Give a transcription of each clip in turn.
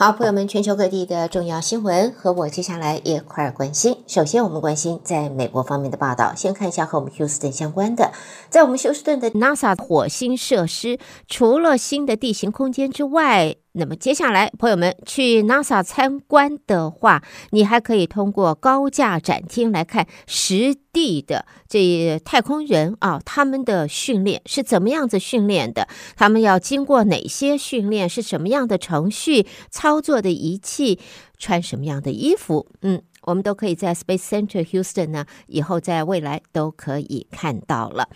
好，朋友们，全球各地的重要新闻和我接下来一块儿关心。首先，我们关心在美国方面的报道。先看一下和我们休斯顿相关的，在我们休斯顿的 NASA 火星设施，除了新的地形空间之外，那么接下来，朋友们去 NASA 参观的话，你还可以通过高架展厅来看实地的这太空人啊，他们的训练是怎么样子训练的？他们要经过哪些训练？是什么样的程序？操作的仪器？穿什么样的衣服？嗯。我们都可以在 Space Center Houston 呢，以后在未来都可以看到了。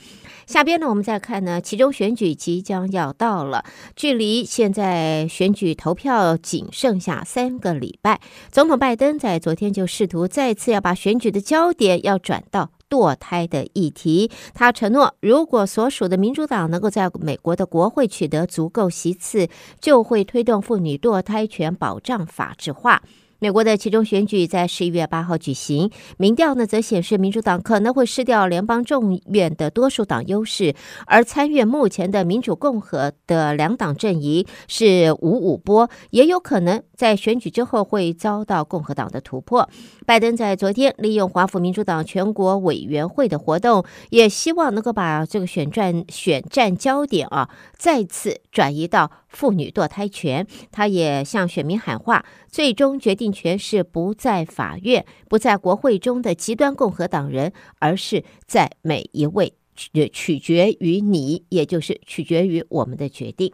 下边呢，我们再看呢，其中选举即将要到了，距离现在选举投票仅剩下三个礼拜。总统拜登在昨天就试图再次要把选举的焦点要转到堕胎的议题。他承诺，如果所属的民主党能够在美国的国会取得足够席次，就会推动妇女堕胎权保障法制化。美国的其中选举在十一月八号举行，民调呢则显示民主党可能会失掉联邦众院的多数党优势，而参院目前的民主共和的两党阵营是五五波，也有可能在选举之后会遭到共和党的突破。拜登在昨天利用华府民主党全国委员会的活动，也希望能够把这个选战选战焦点啊再次转移到妇女堕胎权。他也向选民喊话，最终决定权是不在法院，不在国会中的极端共和党人，而是在每一位，取取决于你，也就是取决于我们的决定。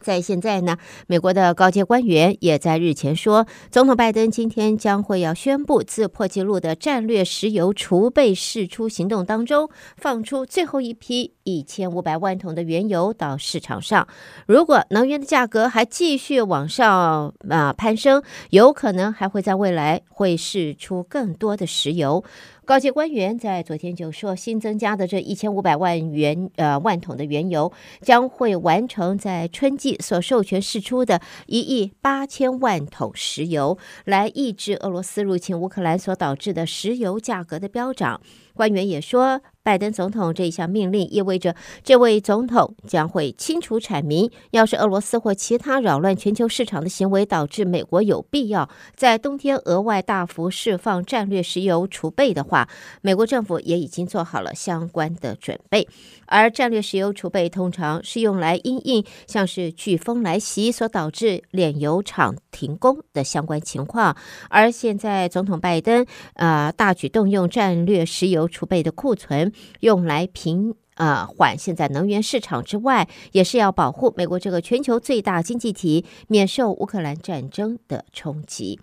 在现在呢，美国的高阶官员也在日前说，总统拜登今天将会要宣布，自破纪录的战略石油储备释出行动当中，放出最后一批一千五百万桶的原油到市场上。如果能源的价格还继续往上啊攀升，有可能还会在未来会释出更多的石油。高级官员在昨天就说，新增加的这一千五百万元呃万桶的原油，将会完成在春季所授权释出的一亿八千万桶石油，来抑制俄罗斯入侵乌克兰所导致的石油价格的飙涨。官员也说，拜登总统这一项命令意味着，这位总统将会清楚阐明，要是俄罗斯或其他扰乱全球市场的行为导致美国有必要在冬天额外大幅释放战略石油储备的话，美国政府也已经做好了相关的准备。而战略石油储备通常是用来因应像是飓风来袭所导致炼油厂停工的相关情况，而现在总统拜登啊、大举动用战略石油。储备的库存用来平啊缓现在能源市场之外，也是要保护美国这个全球最大经济体免受乌克兰战争的冲击。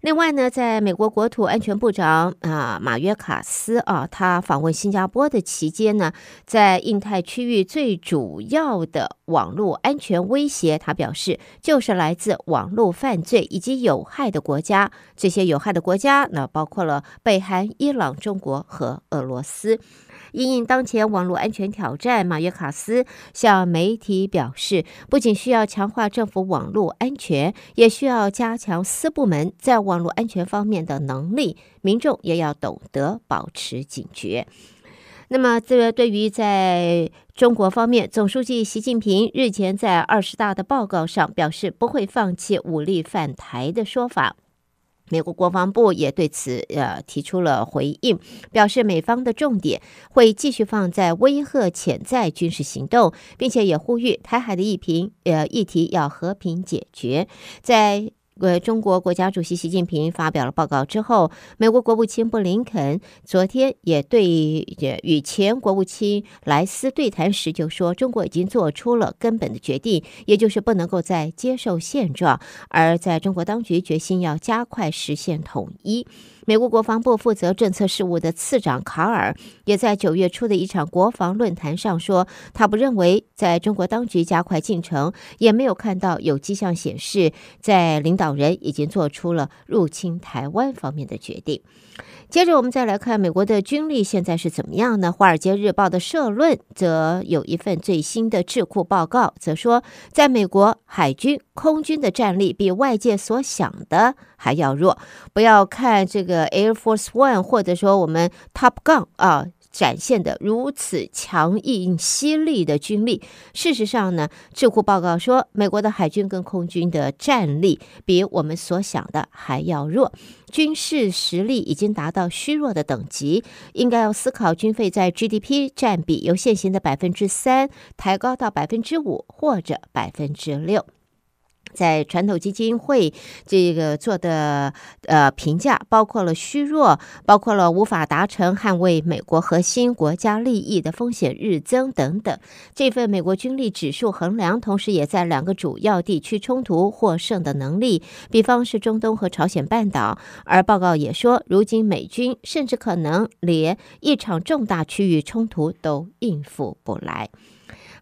另外呢，在美国国土安全部长啊马约卡斯啊，他访问新加坡的期间呢，在印太区域最主要的网络安全威胁，他表示就是来自网络犯罪以及有害的国家。这些有害的国家，那包括了北韩、伊朗、中国和俄罗斯。因应当前网络安全挑战，马约卡斯向媒体表示，不仅需要强化政府网络安全，也需要加强私部门在网网络安全方面的能力。民众也要懂得保持警觉。那么，这对于在中国方面，总书记习近平日前在二十大的报告上表示，不会放弃武力反台的说法。美国国防部也对此呃提出了回应，表示美方的重点会继续放在威吓潜在军事行动，并且也呼吁台海的议平呃议题要和平解决，在。呃，中国国家主席习近平发表了报告之后，美国国务卿布林肯昨天也对也与前国务卿莱斯对谈时就说，中国已经做出了根本的决定，也就是不能够再接受现状，而在中国当局决心要加快实现统一。美国国防部负责政策事务的次长卡尔也在九月初的一场国防论坛上说，他不认为在中国当局加快进程，也没有看到有迹象显示在领导人已经做出了入侵台湾方面的决定。接着，我们再来看美国的军力现在是怎么样呢？《华尔街日报》的社论则有一份最新的智库报告，则说，在美国海军、空军的战力比外界所想的还要弱。不要看这个 Air Force One，或者说我们 Top Gun 啊。展现的如此强硬犀利的军力。事实上呢，智库报告说，美国的海军跟空军的战力比我们所想的还要弱，军事实力已经达到虚弱的等级，应该要思考军费在 GDP 占比由现行的百分之三抬高到百分之五或者百分之六。在传统基金会这个做的呃评价，包括了虚弱，包括了无法达成捍卫美国核心国家利益的风险日增等等。这份美国军力指数衡量，同时也在两个主要地区冲突获胜的能力，比方是中东和朝鲜半岛。而报告也说，如今美军甚至可能连一场重大区域冲突都应付不来。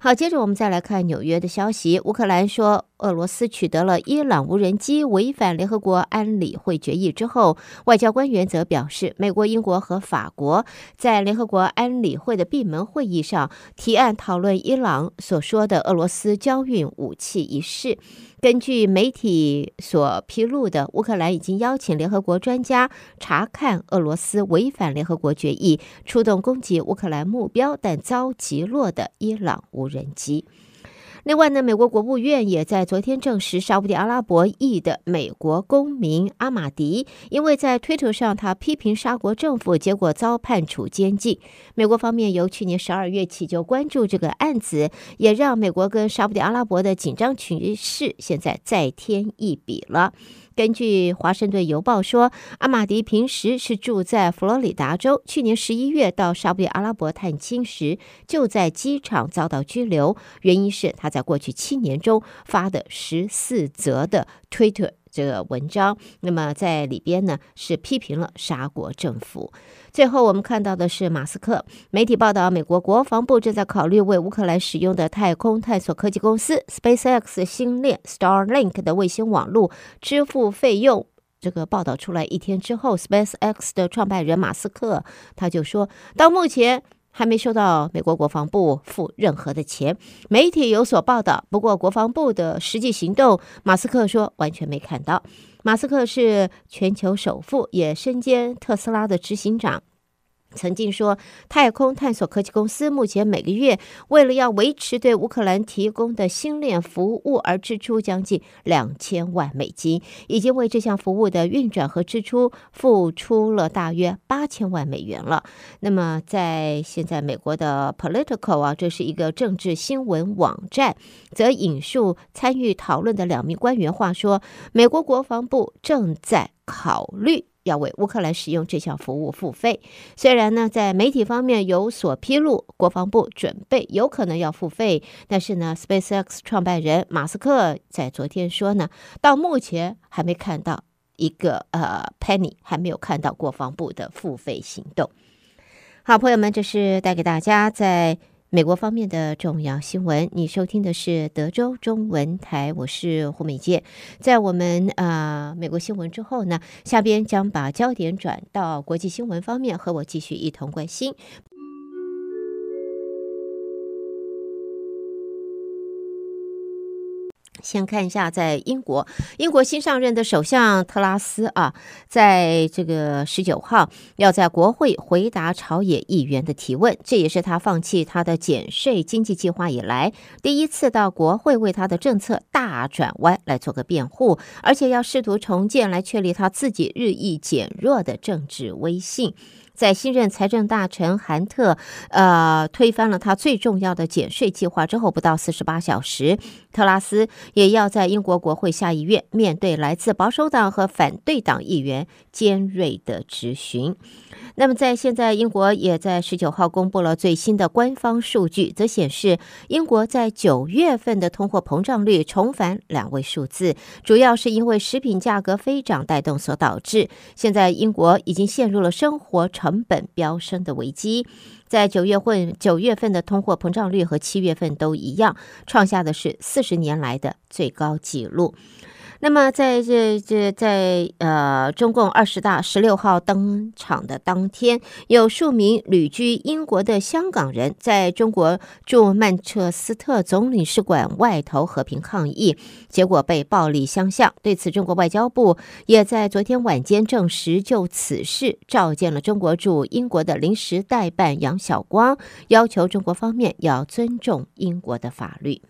好，接着我们再来看纽约的消息。乌克兰说，俄罗斯取得了伊朗无人机违反联合国安理会决议之后，外交官员则表示，美国、英国和法国在联合国安理会的闭门会议上提案讨论伊朗所说的俄罗斯交运武器一事。根据媒体所披露的，乌克兰已经邀请联合国专家查看俄罗斯违反联合国决议、出动攻击乌克兰目标但遭击落的伊朗无人机。另外呢，美国国务院也在昨天证实，沙乌地阿拉伯裔的美国公民阿马迪，因为在推特上他批评沙国政府，结果遭判处监禁。美国方面由去年十二月起就关注这个案子，也让美国跟沙乌地阿拉伯的紧张局势现在再添一笔了。根据《华盛顿邮报》说，阿马迪平时是住在佛罗里达州，去年十一月到沙乌地阿拉伯探亲时，就在机场遭到拘留，原因是他在在过去七年中发的十四则的推特。这个文章，那么在里边呢是批评了沙国政府。最后我们看到的是马斯克，媒体报道，美国国防部正在考虑为乌克兰使用的太空探索科技公司 SpaceX 星链 Starlink 的卫星网络支付费用。这个报道出来一天之后，SpaceX 的创办人马斯克他就说到目前。还没收到美国国防部付任何的钱，媒体有所报道。不过，国防部的实际行动，马斯克说完全没看到。马斯克是全球首富，也身兼特斯拉的执行长。曾经说，太空探索科技公司目前每个月为了要维持对乌克兰提供的星链服务而支出将近两千万美金，已经为这项服务的运转和支出付出了大约八千万美元了。那么，在现在美国的 Political 啊，这是一个政治新闻网站，则引述参与讨论的两名官员话说，美国国防部正在考虑。要为乌克兰使用这项服务付费，虽然呢，在媒体方面有所披露，国防部准备有可能要付费，但是呢，SpaceX 创办人马斯克在昨天说呢，到目前还没看到一个呃 penny，还没有看到国防部的付费行动。好，朋友们，这是带给大家在。美国方面的重要新闻，你收听的是德州中文台，我是胡美健。在我们啊、美国新闻之后呢，下边将把焦点转到国际新闻方面，和我继续一同关心。先看一下，在英国，英国新上任的首相特拉斯啊，在这个十九号要在国会回答朝野议员的提问，这也是他放弃他的减税经济计划以来第一次到国会为他的政策大转弯来做个辩护，而且要试图重建来确立他自己日益减弱的政治威信。在新任财政大臣韩特，呃，推翻了他最重要的减税计划之后，不到四十八小时，特拉斯也要在英国国会下议院面对来自保守党和反对党议员尖锐的质询。那么，在现在，英国也在十九号公布了最新的官方数据，则显示英国在九月份的通货膨胀率重返两位数字，主要是因为食品价格飞涨带动所导致。现在，英国已经陷入了生活成本飙升的危机。在九月份，九月份的通货膨胀率和七月份都一样，创下的是四十年来的最高纪录。那么在这这在呃中共二十大十六号登场的当天，有数名旅居英国的香港人在中国驻曼彻斯特总领事馆外头和平抗议，结果被暴力相向。对此，中国外交部也在昨天晚间证实，就此事召见了中国驻英国的临时代办杨晓光，要求中国方面要尊重英国的法律。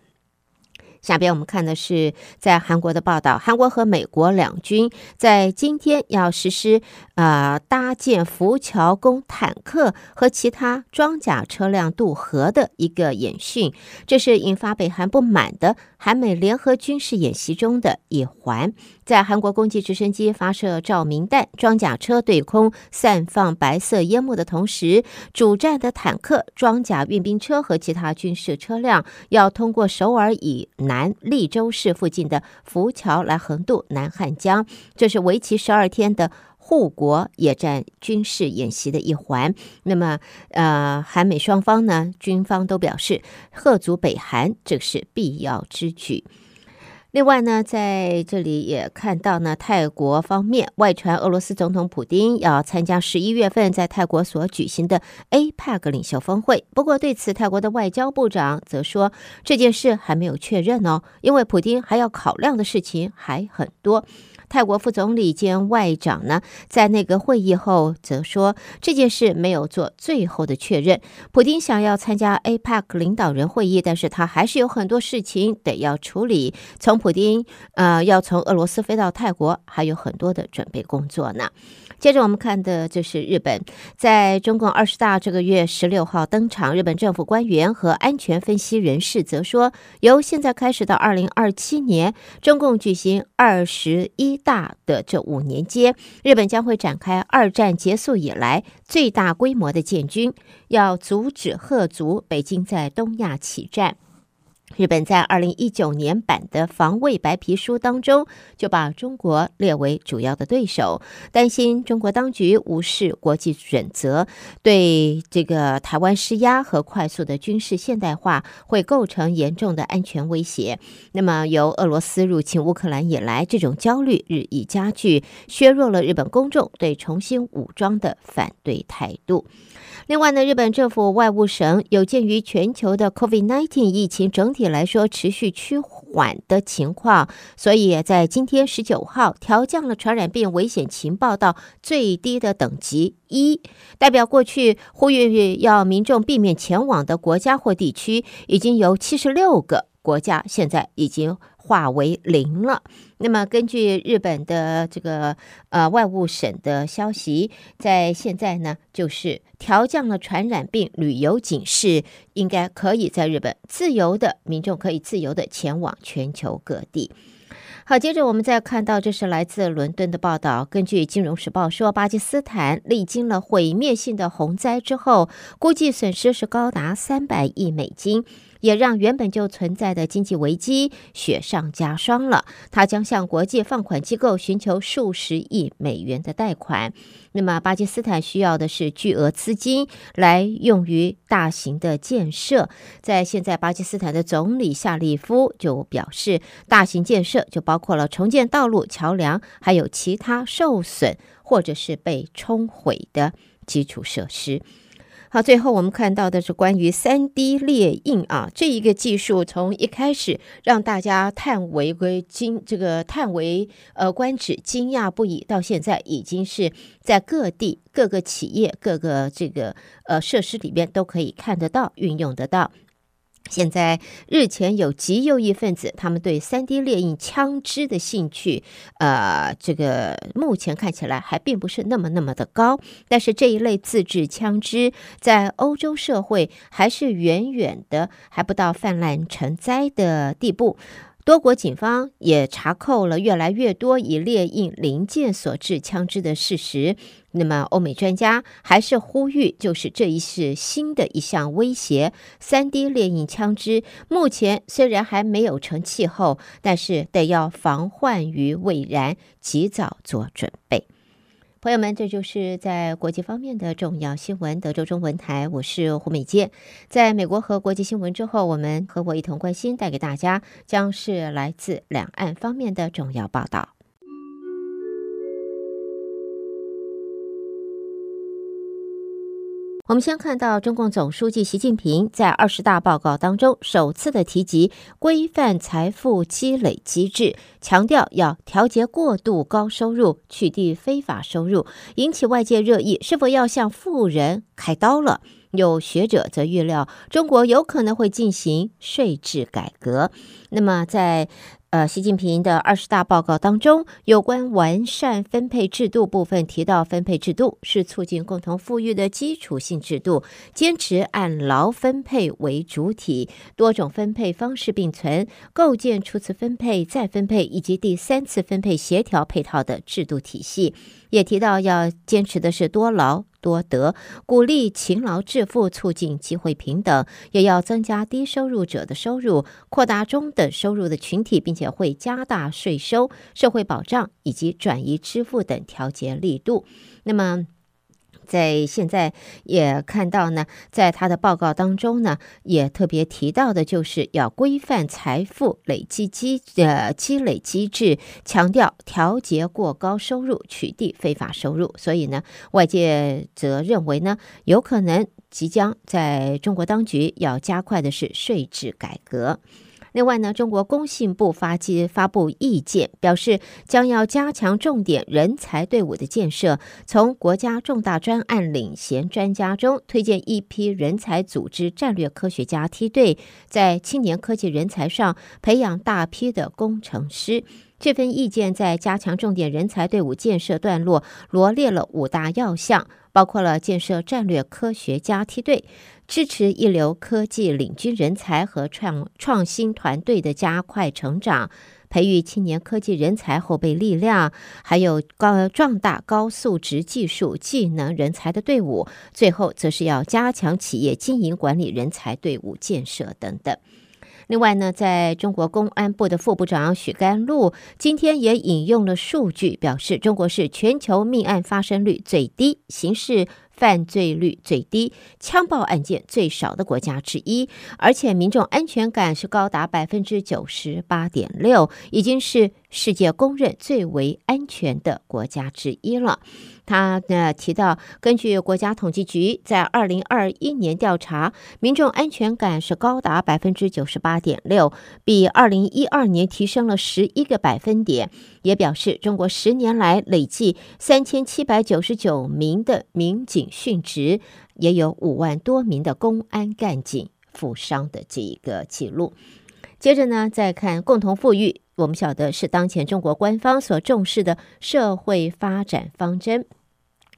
下边我们看的是在韩国的报道，韩国和美国两军在今天要实施呃搭建浮桥供坦克和其他装甲车辆渡河的一个演训，这是引发北韩不满的韩美联合军事演习中的一环。在韩国攻击直升机发射照明弹、装甲车对空散放白色烟幕的同时，主战的坦克、装甲运兵车和其他军事车辆要通过首尔以南利州市附近的浮桥来横渡南汉江。这是为期十二天的护国也占军事演习的一环。那么，呃，韩美双方呢，军方都表示贺足北韩，这是必要之举。另外呢，在这里也看到呢，泰国方面外传俄罗斯总统普丁要参加十一月份在泰国所举行的 APEC 领袖峰会。不过对此，泰国的外交部长则说这件事还没有确认哦，因为普丁还要考量的事情还很多。泰国副总理兼外长呢，在那个会议后则说，这件事没有做最后的确认。普丁想要参加 APEC 领导人会议，但是他还是有很多事情得要处理。从普丁呃要从俄罗斯飞到泰国，还有很多的准备工作呢。接着我们看的就是日本，在中共二十大这个月十六号登场。日本政府官员和安全分析人士则说，由现在开始到二零二七年，中共举行二十一大的这五年间，日本将会展开二战结束以来最大规模的建军，要阻止核足北京在东亚起战。日本在二零一九年版的防卫白皮书当中，就把中国列为主要的对手，担心中国当局无视国际准则，对这个台湾施压和快速的军事现代化会构成严重的安全威胁。那么，由俄罗斯入侵乌克兰以来，这种焦虑日益加剧，削弱了日本公众对重新武装的反对态度。另外呢，日本政府外务省有鉴于全球的 COVID-19 疫情整体来说持续趋缓的情况，所以在今天十九号调降了传染病危险情报到最低的等级一，代表过去呼吁要民众避免前往的国家或地区，已经有七十六个国家现在已经化为零了。那么，根据日本的这个呃外务省的消息，在现在呢，就是调降了传染病旅游警示，应该可以在日本自由的民众可以自由的前往全球各地。好，接着我们再看到，这是来自伦敦的报道。根据《金融时报》说，巴基斯坦历经了毁灭性的洪灾之后，估计损失是高达三百亿美金。也让原本就存在的经济危机雪上加霜了。他将向国际放款机构寻求数十亿美元的贷款。那么，巴基斯坦需要的是巨额资金来用于大型的建设。在现在，巴基斯坦的总理夏利夫就表示，大型建设就包括了重建道路、桥梁，还有其他受损或者是被冲毁的基础设施。好，最后我们看到的是关于三 D 列印啊，这一个技术从一开始让大家叹为归惊，这个叹为呃观止，惊讶不已，到现在已经是在各地各个企业各个这个呃设施里边都可以看得到、运用得到。现在日前有极右翼分子，他们对三 D 列印枪支的兴趣，呃，这个目前看起来还并不是那么那么的高。但是这一类自制枪支在欧洲社会还是远远的还不到泛滥成灾的地步。多国警方也查扣了越来越多以猎印零件所制枪支的事实。那么，欧美专家还是呼吁，就是这一是新的一项威胁。3D 猎印枪支目前虽然还没有成气候，但是得要防患于未然，及早做准备。朋友们，这就是在国际方面的重要新闻。德州中文台，我是胡美杰。在美国和国际新闻之后，我们和我一同关心，带给大家将是来自两岸方面的重要报道。我们先看到中共总书记习近平在二十大报告当中首次的提及规范财富积累机制，强调要调节过度高收入，取缔非法收入，引起外界热议。是否要向富人开刀了？有学者则预料，中国有可能会进行税制改革。那么在呃，习近平的二十大报告当中，有关完善分配制度部分提到，分配制度是促进共同富裕的基础性制度，坚持按劳分配为主体，多种分配方式并存，构建初次分配、再分配以及第三次分配协调配套的制度体系。也提到要坚持的是多劳多得，鼓励勤劳致富，促进机会平等，也要增加低收入者的收入，扩大中等收入的群体，并且会加大税收、社会保障以及转移支付等调节力度。那么。在现在也看到呢，在他的报告当中呢，也特别提到的就是要规范财富累积机呃积累机制，强调调节过高收入，取缔非法收入。所以呢，外界则认为呢，有可能即将在中国当局要加快的是税制改革。另外呢，中国工信部发机发布意见，表示将要加强重点人才队伍的建设，从国家重大专案领衔专家中推荐一批人才，组织战略科学家梯队，在青年科技人才上培养大批的工程师。这份意见在加强重点人才队伍建设段落罗列了五大要项，包括了建设战略科学家梯队。支持一流科技领军人才和创创新团队的加快成长，培育青年科技人才后备力量，还有高壮大高素质技术技能人才的队伍。最后，则是要加强企业经营管理人才队伍建设等等。另外呢，在中国公安部的副部长许甘露今天也引用了数据，表示中国是全球命案发生率最低、刑事。犯罪率最低、枪爆案件最少的国家之一，而且民众安全感是高达百分之九十八点六，已经是世界公认最为安全的国家之一了。他呢提到，根据国家统计局在二零二一年调查，民众安全感是高达百分之九十八点六，比二零一二年提升了十一个百分点。也表示，中国十年来累计三千七百九十九名的民警殉职，也有五万多名的公安干警负伤的这一个记录。接着呢，再看共同富裕，我们晓得是当前中国官方所重视的社会发展方针。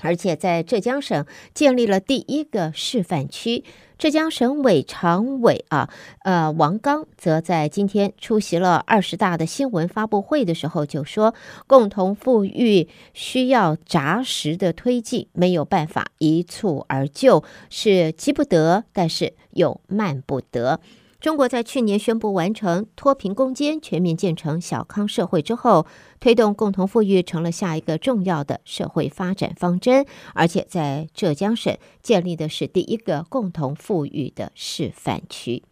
而且在浙江省建立了第一个示范区。浙江省委常委啊，呃，王刚则在今天出席了二十大的新闻发布会的时候就说：“共同富裕需要扎实的推进，没有办法一蹴而就，是急不得，但是又慢不得。”中国在去年宣布完成脱贫攻坚、全面建成小康社会之后，推动共同富裕成了下一个重要的社会发展方针，而且在浙江省建立的是第一个共同富裕的示范区。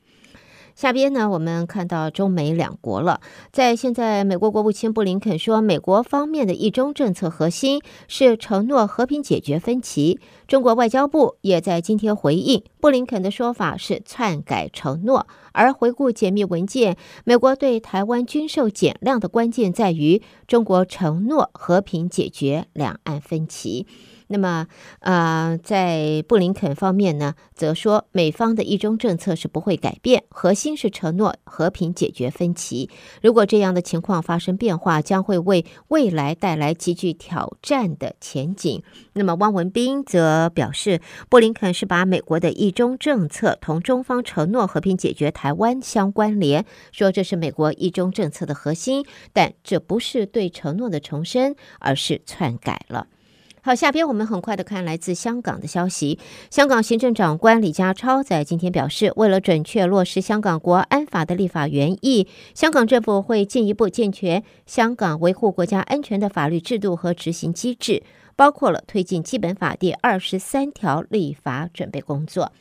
下边呢，我们看到中美两国了。在现在，美国国务卿布林肯说，美国方面的一中政策核心是承诺和平解决分歧。中国外交部也在今天回应布林肯的说法是篡改承诺。而回顾解密文件，美国对台湾军售减量的关键在于中国承诺和平解决两岸分歧。那么，呃，在布林肯方面呢，则说美方的一中政策是不会改变，核心是承诺和平解决分歧。如果这样的情况发生变化，将会为未来带来极具挑战的前景。那么，汪文斌则表示，布林肯是把美国的一中政策同中方承诺和平解决台湾相关联，说这是美国一中政策的核心，但这不是对承诺的重申，而是篡改了。好，下边我们很快的看来自香港的消息。香港行政长官李家超在今天表示，为了准确落实香港国安法的立法原意，香港政府会进一步健全香港维护国家安全的法律制度和执行机制。包括了推进基本法第二十三条立法准备工作。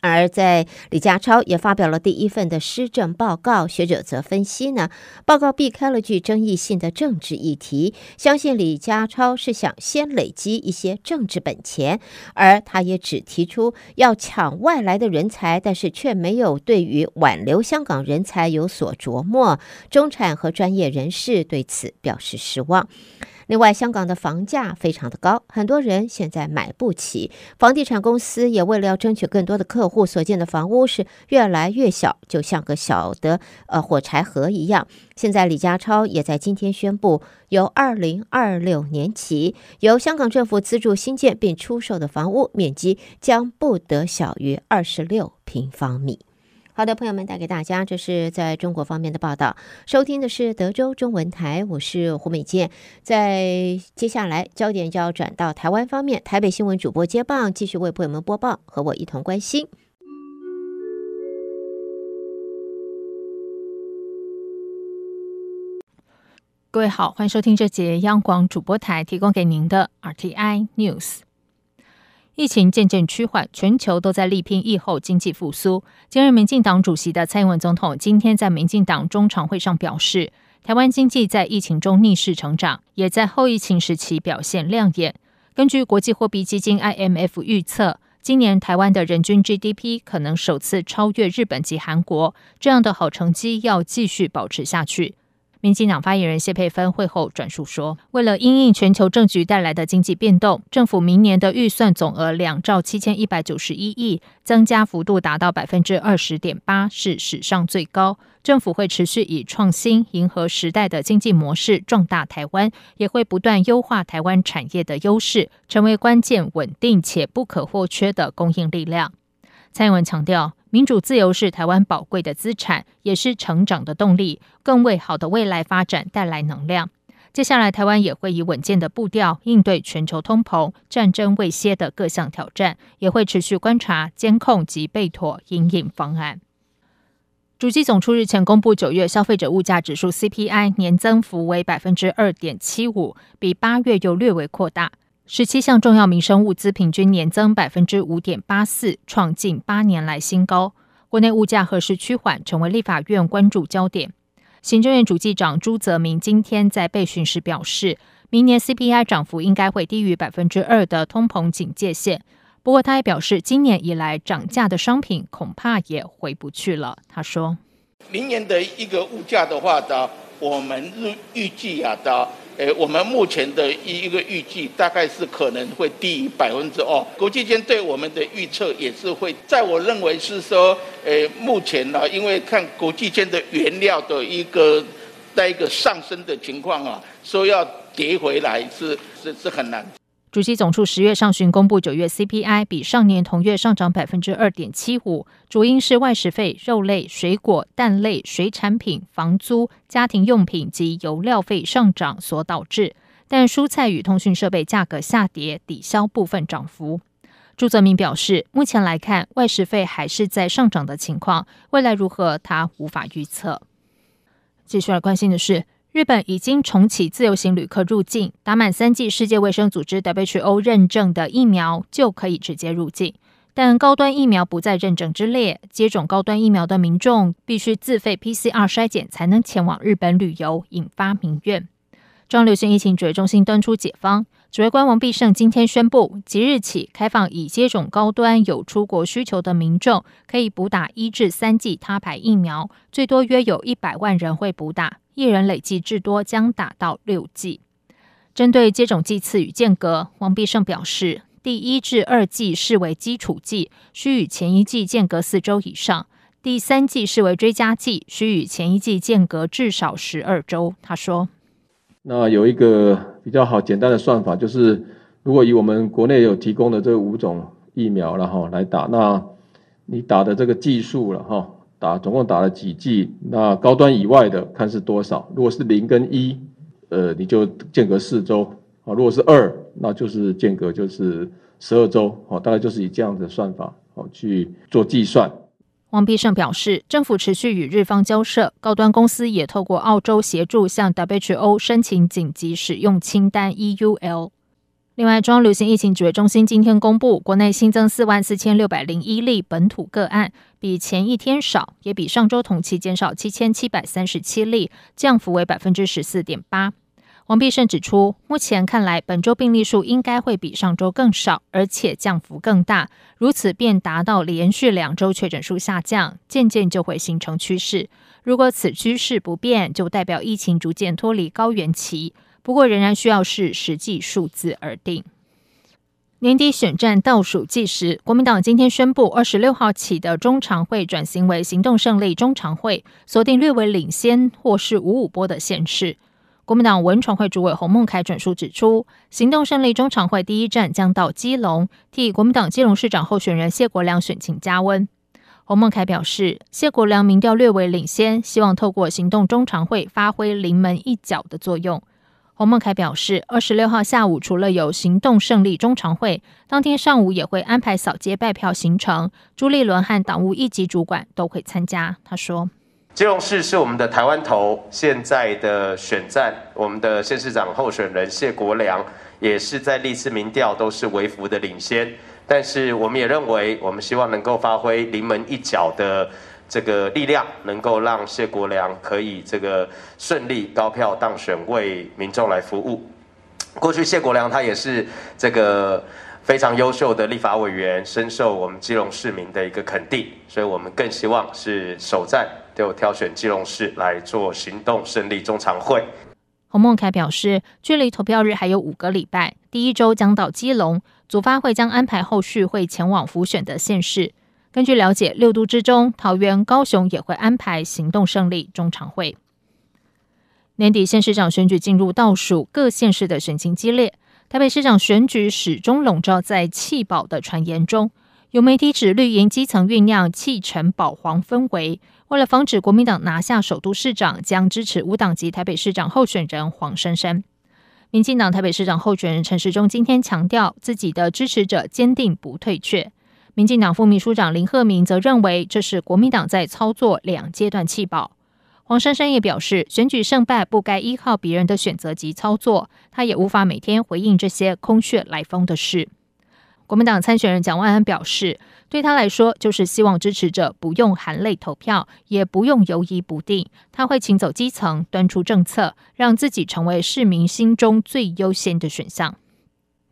而在李家超也发表了第一份的施政报告，学者则分析呢，报告避开了具争议性的政治议题，相信李家超是想先累积一些政治本钱，而他也只提出要抢外来的人才，但是却没有对于挽留香港人才有所琢磨，中产和专业人士对此表示失望。另外，香港的房价非常的高，很多人现在买不起。房地产公司也为了要争取更多的客户，所建的房屋是越来越小，就像个小的呃火柴盒一样。现在李家超也在今天宣布，由二零二六年起，由香港政府资助新建并出售的房屋面积将不得小于二十六平方米。好的，朋友们，带给大家，这是在中国方面的报道。收听的是德州中文台，我是胡美健。在接下来，焦点就要转到台湾方面，台北新闻主播接棒，继续为朋友们播报，和我一同关心。各位好，欢迎收听这节央广主播台提供给您的 RTI News。疫情渐渐趋缓，全球都在力拼疫后经济复苏。兼任民进党主席的蔡英文总统今天在民进党中常会上表示，台湾经济在疫情中逆势成长，也在后疫情时期表现亮眼。根据国际货币基金 IMF 预测，今年台湾的人均 GDP 可能首次超越日本及韩国，这样的好成绩要继续保持下去。民进党发言人谢佩芬会后转述说：“为了因应全球政局带来的经济变动，政府明年的预算总额两兆七千一百九十一亿，增加幅度达到百分之二十点八，是史上最高。政府会持续以创新迎合时代的经济模式，壮大台湾，也会不断优化台湾产业的优势，成为关键、稳定且不可或缺的供应力量。”蔡英文强调。民主自由是台湾宝贵的资产，也是成长的动力，更为好的未来发展带来能量。接下来，台湾也会以稳健的步调应对全球通膨、战争未歇的各项挑战，也会持续观察、监控及备妥因应方案。主计总处日前公布九月消费者物价指数 CPI 年增幅为百分之二点七五，比八月又略微扩大。十七项重要民生物资平均年增百分之五点八四，创近八年来新高。国内物价何时趋缓，成为立法院关注焦点。行政院主计长朱泽明今天在备询时表示，明年 CPI 涨幅应该会低于百分之二的通膨警戒线。不过，他也表示，今年以来涨价的商品恐怕也回不去了。他说，明年的一个物价的话的，我们预预计啊的。诶，我们目前的一一个预计大概是可能会低于百分之二。国际间对我们的预测也是会，在我认为是说，诶，目前呢，因为看国际间的原料的一个在一个上升的情况啊，说要跌回来是是是很难。主计总处十月上旬公布九月 CPI，比上年同月上涨百分之二点七五，主因是外食费、肉类、水果、蛋类、水产品、房租、家庭用品及油料费上涨所导致，但蔬菜与通讯设备价格下跌，抵消部分涨幅。朱泽明表示，目前来看，外食费还是在上涨的情况，未来如何，他无法预测。继续来关心的是。日本已经重启自由行旅客入境，打满三剂世界卫生组织 WHO 认证的疫苗就可以直接入境。但高端疫苗不在认证之列，接种高端疫苗的民众必须自费 PCR 筛检才能前往日本旅游，引发民怨。中流行疫情指挥中心端出解方，指挥官王必胜今天宣布，即日起开放已接种高端有出国需求的民众，可以补打一至三剂他牌疫苗，最多约有一百万人会补打。一人累计至多将打到六剂。针对接种剂次与间隔，王必胜表示，第一至二剂视为基础剂，需与前一剂间隔四周以上；第三剂视为追加剂，需与前一剂间隔至少十二周。他说：“那有一个比较好简单的算法，就是如果以我们国内有提供的这五种疫苗，然后来打，那你打的这个剂数了哈。”打总共打了几剂？那高端以外的看是多少？如果是零跟一，呃，你就间隔四周啊；如果是二，那就是间隔就是十二周。好，大概就是以这样的算法好去做计算。王必胜表示，政府持续与日方交涉，高端公司也透过澳洲协助向 WHO 申请紧急使用清单 EUL。另外，中央流行疫情指挥中心今天公布，国内新增四万四千六百零一例本土个案，比前一天少，也比上周同期减少七千七百三十七例，降幅为百分之十四点八。王必胜指出，目前看来，本周病例数应该会比上周更少，而且降幅更大，如此便达到连续两周确诊数下降，渐渐就会形成趋势。如果此趋势不变，就代表疫情逐渐脱离高原期。不过，仍然需要视实际数字而定。年底选战倒数计时，国民党今天宣布，二十六号起的中常会转型为行动胜利中常会，锁定略微领先或是五五波的县市。国民党文传会主委洪孟楷转述指出，行动胜利中常会第一站将到基隆，替国民党基隆市长候选人谢国梁选情加温。洪孟楷表示，谢国梁民调略微领先，希望透过行动中常会发挥临门一脚的作用。洪孟凯表示，二十六号下午除了有行动胜利中常会，当天上午也会安排扫街拜票行程。朱立伦和党务一级主管都会参加。他说：“基隆市是我们的台湾头，现在的选战，我们的县市长候选人谢国良也是在历次民调都是微幅的领先，但是我们也认为，我们希望能够发挥临门一脚的。”这个力量能够让谢国良可以这个顺利高票当选，为民众来服务。过去谢国良他也是这个非常优秀的立法委员，深受我们基隆市民的一个肯定，所以我们更希望是首战就挑选基隆市来做行动胜利中常会。洪孟楷表示，距离投票日还有五个礼拜，第一周将到基隆，组发会将安排后续会前往浮选的县市。根据了解，六都之中，桃园、高雄也会安排行动胜利中常会。年底县市长选举进入倒数，各县市的选情激烈。台北市长选举始终笼罩在弃保的传言中，有媒体指绿营基层酝酿弃城保黄氛围，为了防止国民党拿下首都市长，将支持无党籍台北市长候选人黄珊珊。民进党台北市长候选人陈时中今天强调，自己的支持者坚定不退却。民进党副秘书长林鹤明则认为，这是国民党在操作两阶段弃保。黄珊珊也表示，选举胜败不该依靠别人的选择及操作，他也无法每天回应这些空穴来风的事。国民党参选人蒋万安表示，对他来说，就是希望支持者不用含泪投票，也不用犹疑不定，他会请走基层，端出政策，让自己成为市民心中最优先的选项。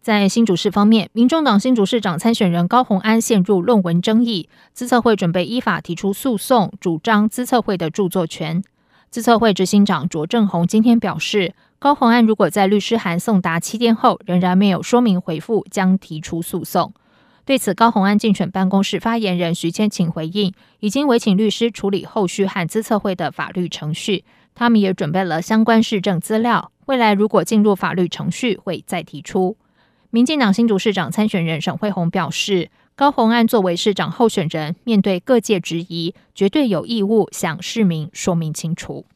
在新竹市方面，民众党新竹市长参选人高虹安陷入论文争议，资策会准备依法提出诉讼，主张资策会的著作权。资策会执行长卓正宏今天表示，高虹安如果在律师函送达七天后仍然没有说明回复，将提出诉讼。对此，高虹安竞选办公室发言人徐千晴回应，已经委请律师处理后续和资策会的法律程序，他们也准备了相关事证资料，未来如果进入法律程序，会再提出。民进党新竹市长参选人沈慧虹表示，高虹安作为市长候选人，面对各界质疑，绝对有义务向市民说明清楚。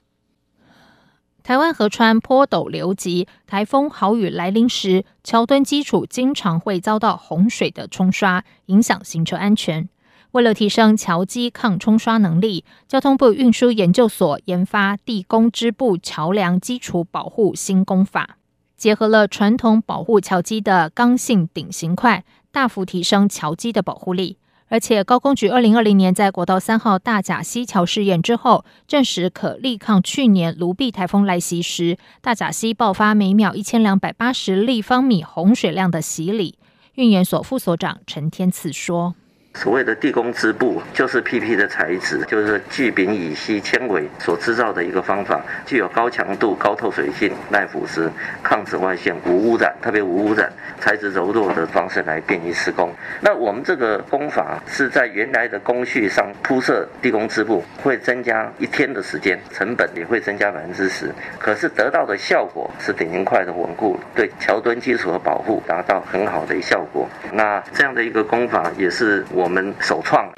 台湾河川坡陡流急，台风豪雨来临时，桥墩基础经常会遭到洪水的冲刷，影响行车安全。为了提升桥基抗冲刷能力，交通部运输研究所研发地工支部桥梁基础保护新工法。结合了传统保护桥基的刚性顶型块，大幅提升桥基的保护力。而且高工局二零二零年在国道三号大甲溪桥试验之后，证实可力抗去年卢碧台风来袭时大甲溪爆发每秒一千两百八十立方米洪水量的洗礼。运研所副所长陈天赐说。所谓的地工织布就是 PP 的材质，就是聚丙乙烯纤维所制造的一个方法，具有高强度、高透水性、耐腐蚀、抗紫外线、无污染，特别无污染、材质柔弱的方式来便于施工。那我们这个工法是在原来的工序上铺设地工织布，会增加一天的时间，成本也会增加百分之十，可是得到的效果是顶型块的稳固，对桥墩基础的保护达到很好的效果。那这样的一个工法也是我。我们首创。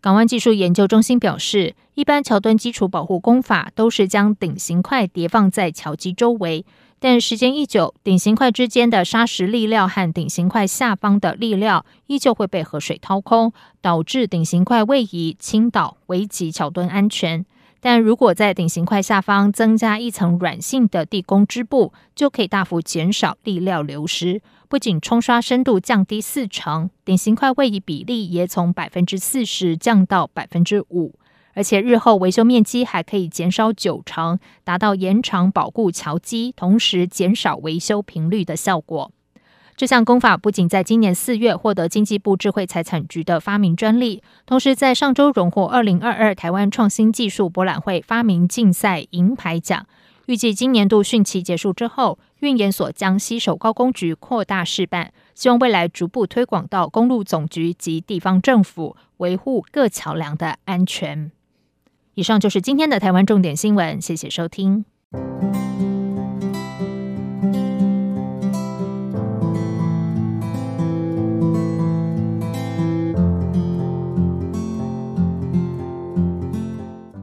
港湾技术研究中心表示，一般桥墩基础保护工法都是将顶型块叠放在桥基周围，但时间一久，顶型块之间的砂石粒料和顶型块下方的粒料依旧会被河水掏空，导致顶型块位移倾倒，危及桥墩安全。但如果在顶型块下方增加一层软性的地沟织布，就可以大幅减少沥料流失。不仅冲刷深度降低四成，顶型块位移比例也从百分之四十降到百分之五，而且日后维修面积还可以减少九成，达到延长保固桥基，同时减少维修频率的效果。这项工法不仅在今年四月获得经济部智慧财产局的发明专利，同时在上周荣获二零二二台湾创新技术博览会发明竞赛银牌奖。预计今年度汛期结束之后，运研所将携手高工局扩大试办，希望未来逐步推广到公路总局及地方政府，维护各桥梁的安全。以上就是今天的台湾重点新闻，谢谢收听。